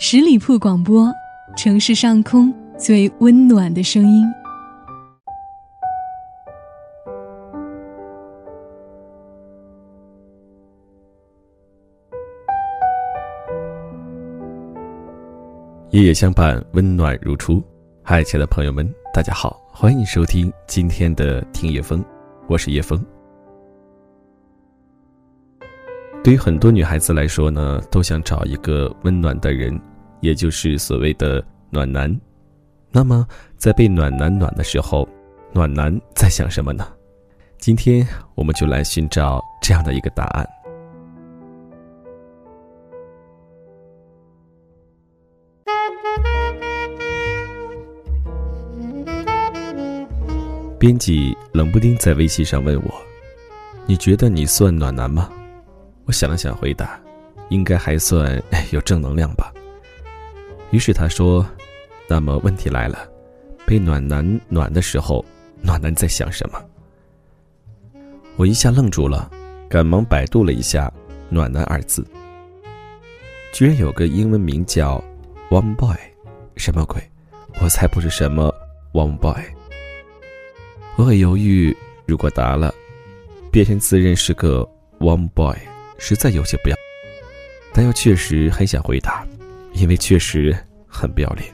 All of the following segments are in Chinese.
十里铺广播，城市上空最温暖的声音。夜夜相伴，温暖如初。嗨，亲爱的朋友们，大家好，欢迎收听今天的听夜风，我是叶风。对于很多女孩子来说呢，都想找一个温暖的人，也就是所谓的暖男。那么，在被暖男暖的时候，暖男在想什么呢？今天我们就来寻找这样的一个答案。编辑冷不丁在微信上问我：“你觉得你算暖男吗？”我想了想，回答：“应该还算有正能量吧。”于是他说：“那么问题来了，被暖男暖的时候，暖男在想什么？”我一下愣住了，赶忙百度了一下“暖男”二字，居然有个英文名叫 “warm boy”，什么鬼？我才不是什么 “warm boy”。我很犹豫，如果答了，别人自认是个 “warm boy”。实在有些不要，但又确实很想回答，因为确实很不要脸。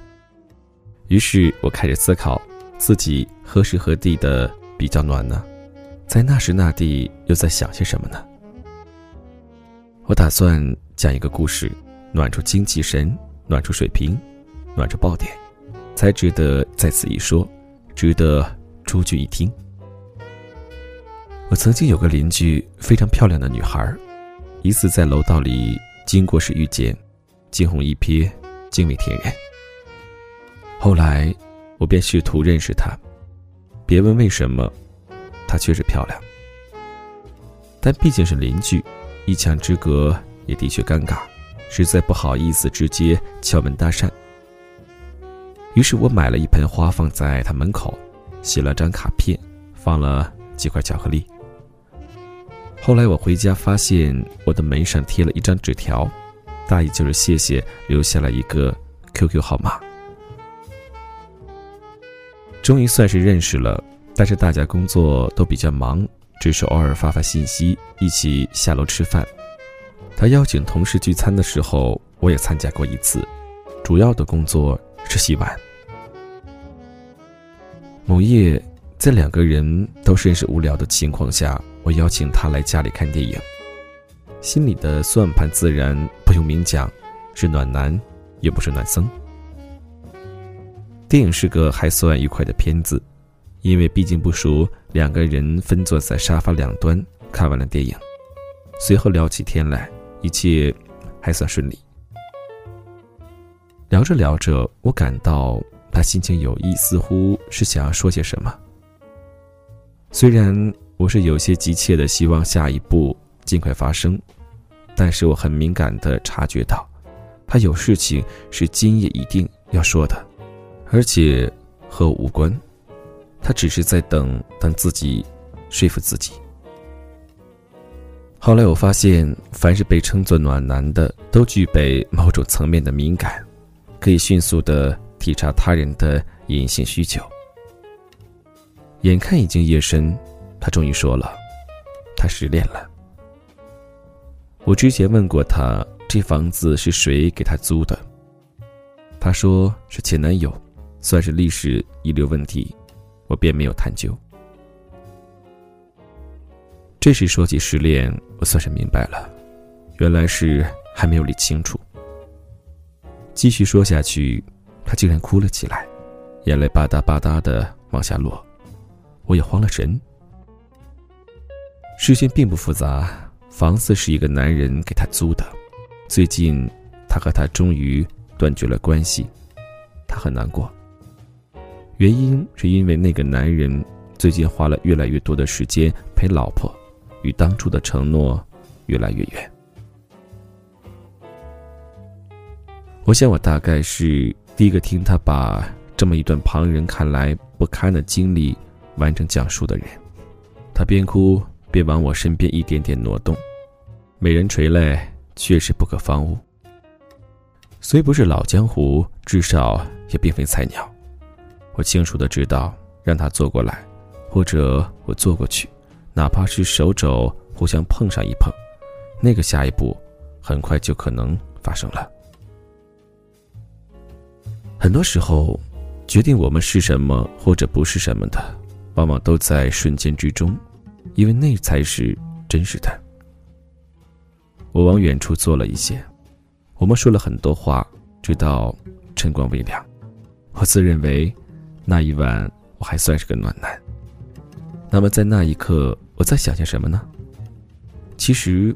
于是我开始思考，自己何时何地的比较暖呢？在那时那地又在想些什么呢？我打算讲一个故事，暖出精气神，暖出水平，暖出爆点，才值得在此一说，值得出句一听。我曾经有个邻居，非常漂亮的女孩。一次在楼道里经过时遇见，惊鸿一瞥，惊为天人。后来，我便试图认识她，别问为什么，她确实漂亮。但毕竟是邻居，一墙之隔也的确尴尬，实在不好意思直接敲门搭讪。于是我买了一盆花放在她门口，写了张卡片，放了几块巧克力。后来我回家发现我的门上贴了一张纸条，大意就是谢谢留下了一个 QQ 号码。终于算是认识了，但是大家工作都比较忙，只是偶尔发发信息，一起下楼吃饭。他邀请同事聚餐的时候，我也参加过一次，主要的工作是洗碗。某夜，在两个人都甚是无聊的情况下。我邀请他来家里看电影，心里的算盘自然不用明讲，是暖男，也不是暖僧。电影是个还算愉快的片子，因为毕竟不熟，两个人分坐在沙发两端看完了电影，随后聊起天来，一切还算顺利。聊着聊着，我感到他心情有意，似乎是想要说些什么，虽然。我是有些急切的希望下一步尽快发生，但是我很敏感的察觉到，他有事情是今夜一定要说的，而且和我无关，他只是在等等自己说服自己。后来我发现，凡是被称作暖男的，都具备某种层面的敏感，可以迅速的体察他人的隐性需求。眼看已经夜深。他终于说了，他失恋了。我之前问过他，这房子是谁给他租的？他说是前男友，算是历史遗留问题，我便没有探究。这时说起失恋，我算是明白了，原来是还没有理清楚。继续说下去，他竟然哭了起来，眼泪吧嗒吧嗒的往下落，我也慌了神。事情并不复杂，房子是一个男人给他租的。最近，他和他终于断绝了关系，他很难过。原因是因为那个男人最近花了越来越多的时间陪老婆，与当初的承诺越来越远。我想，我大概是第一个听他把这么一段旁人看来不堪的经历完整讲述的人。他边哭。便往我身边一点点挪动，美人垂泪，确实不可方物。虽不是老江湖，至少也并非菜鸟。我清楚的知道，让他坐过来，或者我坐过去，哪怕是手肘互相碰上一碰，那个下一步，很快就可能发生了。很多时候，决定我们是什么或者不是什么的，往往都在瞬间之中，因为那才是真实的。我往远处坐了一些，我们说了很多话，直到晨光微亮。我自认为，那一晚我还算是个暖男。那么在那一刻，我在想些什么呢？其实，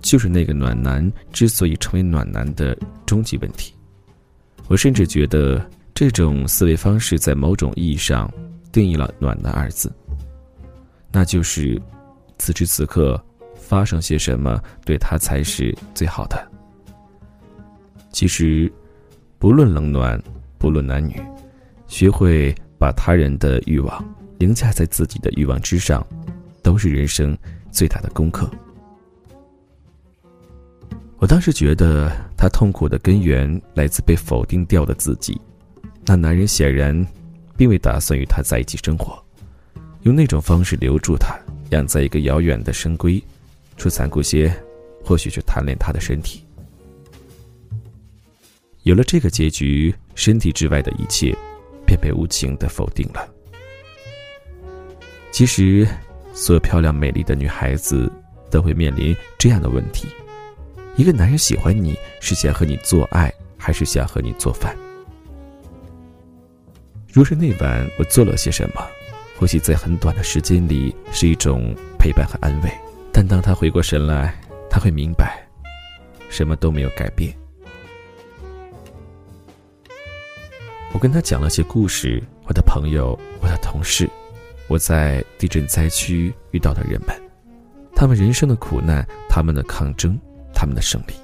就是那个暖男之所以成为暖男的终极问题。我甚至觉得，这种思维方式在某种意义上定义了“暖男”二字。那就是，此时此刻发生些什么，对他才是最好的。其实，不论冷暖，不论男女，学会把他人的欲望凌驾在自己的欲望之上，都是人生最大的功课。我当时觉得，他痛苦的根源来自被否定掉的自己。那男人显然，并未打算与他在一起生活，用那种方式留住他，养在一个遥远的深闺。说残酷些，或许是贪恋他的身体。有了这个结局，身体之外的一切，便被无情的否定了。其实，所有漂亮美丽的女孩子，都会面临这样的问题。一个男人喜欢你是想和你做爱，还是想和你做饭？若是那晚我做了些什么，或许在很短的时间里是一种陪伴和安慰，但当他回过神来，他会明白，什么都没有改变。我跟他讲了些故事，我的朋友，我的同事，我在地震灾区遇到的人们，他们人生的苦难，他们的抗争。他们的胜利。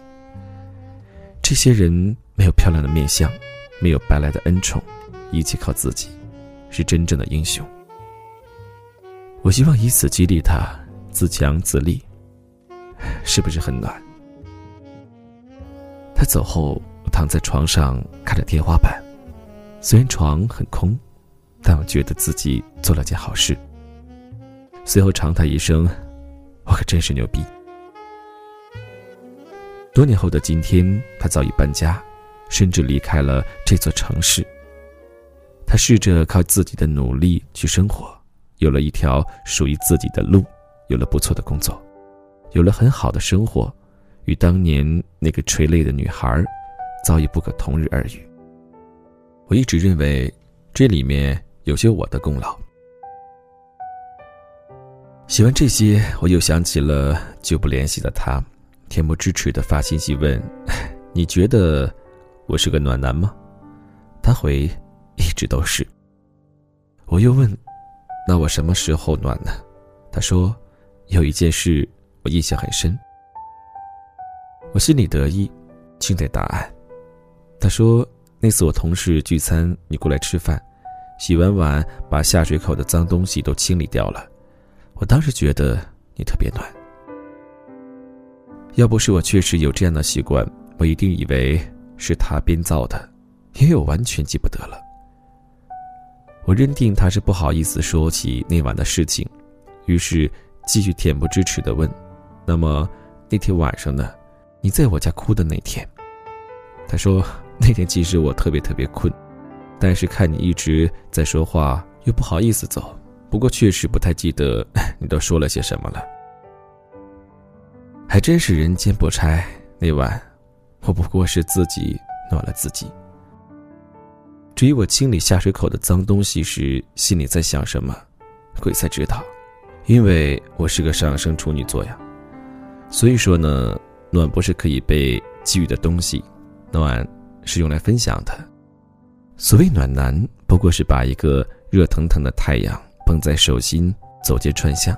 这些人没有漂亮的面相，没有白来的恩宠，一切靠自己，是真正的英雄。我希望以此激励他自强自立，是不是很暖？他走后，我躺在床上看着天花板，虽然床很空，但我觉得自己做了件好事。随后长叹一声：“我可真是牛逼。”多年后的今天，他早已搬家，甚至离开了这座城市。他试着靠自己的努力去生活，有了一条属于自己的路，有了不错的工作，有了很好的生活，与当年那个垂泪的女孩，早已不可同日而语。我一直认为，这里面有些我的功劳。写完这些，我又想起了久不联系的他。恬不知耻的发信息问：“ 你觉得我是个暖男吗？”他回：“ 一直都是。”我又问：“那我什么时候暖呢？”他说：“有一件事我印象很深。”我心里得意，静待答案。他说：“那次我同事聚餐，你过来吃饭，洗完碗把下水口的脏东西都清理掉了。我当时觉得你特别暖。”要不是我确实有这样的习惯，我一定以为是他编造的，因为我完全记不得了。我认定他是不好意思说起那晚的事情，于是继续恬不知耻的问：“那么那天晚上呢？你在我家哭的那天？”他说：“那天其实我特别特别困，但是看你一直在说话，又不好意思走。不过确实不太记得 你都说了些什么了。”还真是人间不拆。那晚，我不过是自己暖了自己。至于我清理下水口的脏东西时心里在想什么，鬼才知道。因为我是个上升处女座呀，所以说呢，暖不是可以被给予的东西，暖是用来分享的。所谓暖男，不过是把一个热腾腾的太阳捧在手心，走街串巷，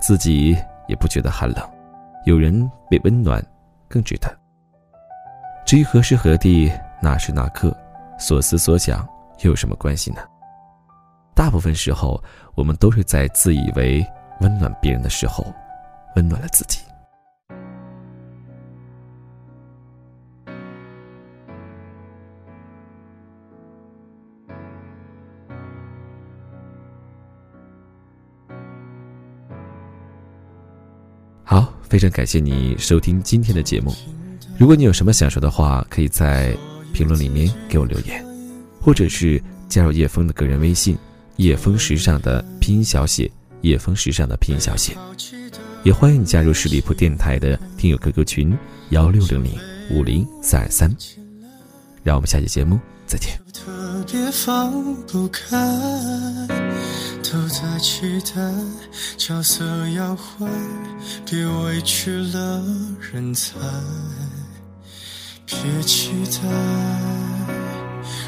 自己也不觉得寒冷。有人被温暖，更值得。至于何时何地、哪时哪刻，所思所想又有什么关系呢？大部分时候我们都是在自以为温暖别人的时候温暖了自己。好非常感谢你收听今天的节目。如果你有什么想说的话可以在评论里面给我留言，或者是加入叶枫的个人微信“叶枫时尚”的拼音小写“叶枫时尚”的拼音小写。也欢迎你加入十里铺电台的听友 QQ 群幺六零零五零三二三。让我们下期节目再见。别放不开，都在期待角色要坏，别委屈了人才。别期待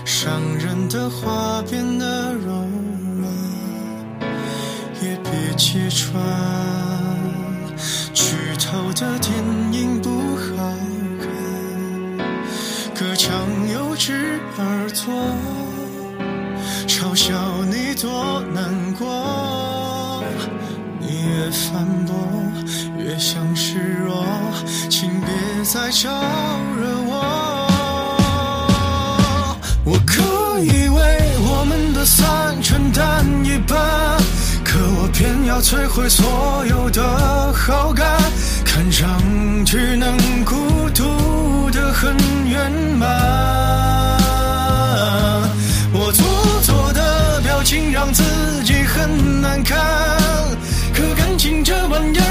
伤人的话变得柔软，也别揭穿剧透的电影不好看。隔墙有只耳朵，嘲笑你多难过。越反驳，越像示弱，请别再招惹我。我可以为我们的散承担一半，可我偏要摧毁所有的好感，看上去能孤独的很圆满。我做作的表情让自己很难看，可感情这